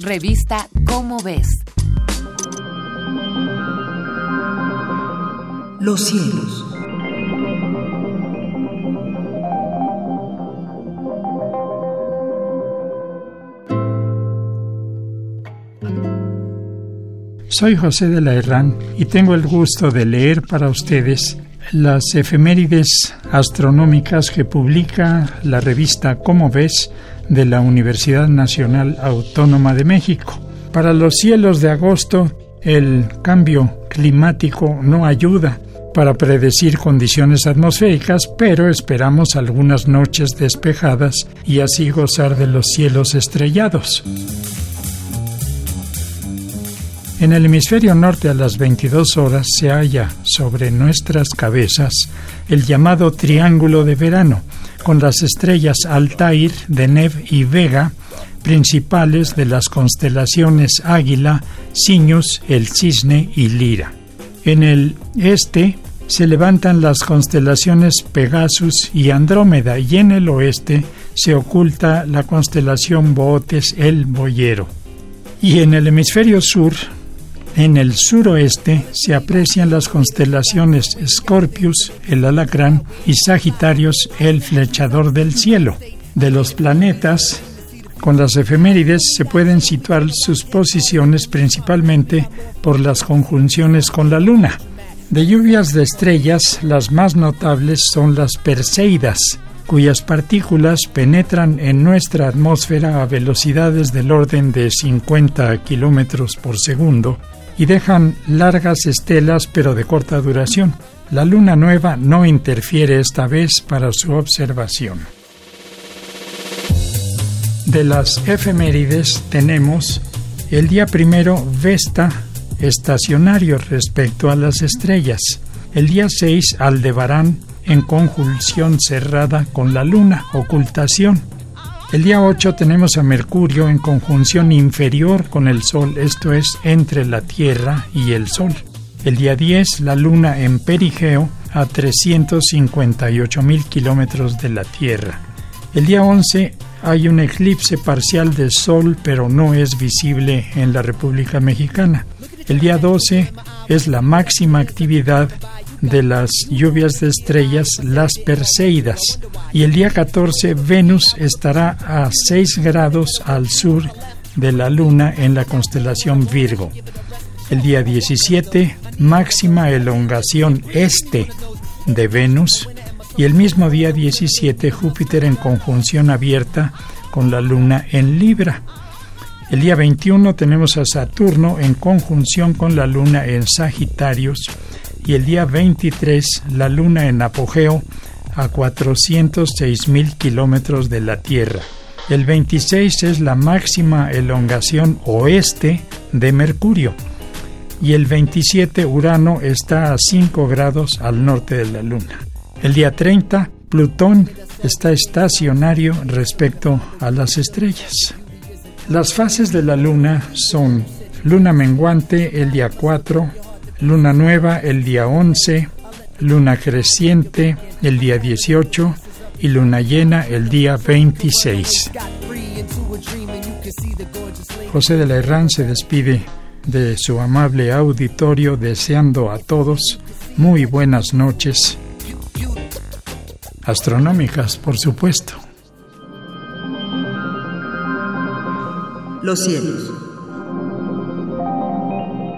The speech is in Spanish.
Revista Cómo ves. Los cielos. Soy José de la Herrán y tengo el gusto de leer para ustedes las efemérides astronómicas que publica la revista Cómo ves de la Universidad Nacional Autónoma de México. Para los cielos de agosto, el cambio climático no ayuda para predecir condiciones atmosféricas, pero esperamos algunas noches despejadas y así gozar de los cielos estrellados. En el hemisferio norte a las 22 horas se halla sobre nuestras cabezas el llamado Triángulo de Verano, con las estrellas Altair, Deneb y Vega, principales de las constelaciones Águila, Ciñus, el Cisne y Lira. En el este se levantan las constelaciones Pegasus y Andrómeda y en el oeste se oculta la constelación Bootes el Boyero. Y en el hemisferio sur en el suroeste se aprecian las constelaciones Scorpius, el alacrán, y Sagitarios, el flechador del cielo. De los planetas, con las efemérides se pueden situar sus posiciones principalmente por las conjunciones con la Luna. De lluvias de estrellas, las más notables son las Perseidas, cuyas partículas penetran en nuestra atmósfera a velocidades del orden de 50 kilómetros por segundo y dejan largas estelas pero de corta duración. La luna nueva no interfiere esta vez para su observación. De las efemérides tenemos el día primero Vesta, estacionario respecto a las estrellas. El día 6 Aldebarán, en conjunción cerrada con la luna, ocultación. El día 8 tenemos a Mercurio en conjunción inferior con el Sol, esto es, entre la Tierra y el Sol. El día 10, la Luna en perigeo a 358 mil kilómetros de la Tierra. El día 11 hay un eclipse parcial de Sol, pero no es visible en la República Mexicana. El día 12 es la máxima actividad de las lluvias de estrellas, las Perseidas. Y el día 14 Venus estará a 6 grados al sur de la Luna en la constelación Virgo. El día 17 máxima elongación este de Venus y el mismo día 17 Júpiter en conjunción abierta con la Luna en Libra. El día 21 tenemos a Saturno en conjunción con la Luna en Sagitarios y el día 23 la luna en apogeo a 406 mil kilómetros de la Tierra. El 26 es la máxima elongación oeste de Mercurio y el 27 Urano está a 5 grados al norte de la Luna. El día 30 Plutón está estacionario respecto a las estrellas. Las fases de la Luna son luna menguante el día 4, luna nueva el día 11, luna creciente el día 18 y luna llena el día 26. José de la Herrán se despide de su amable auditorio deseando a todos muy buenas noches astronómicas, por supuesto. Los cielos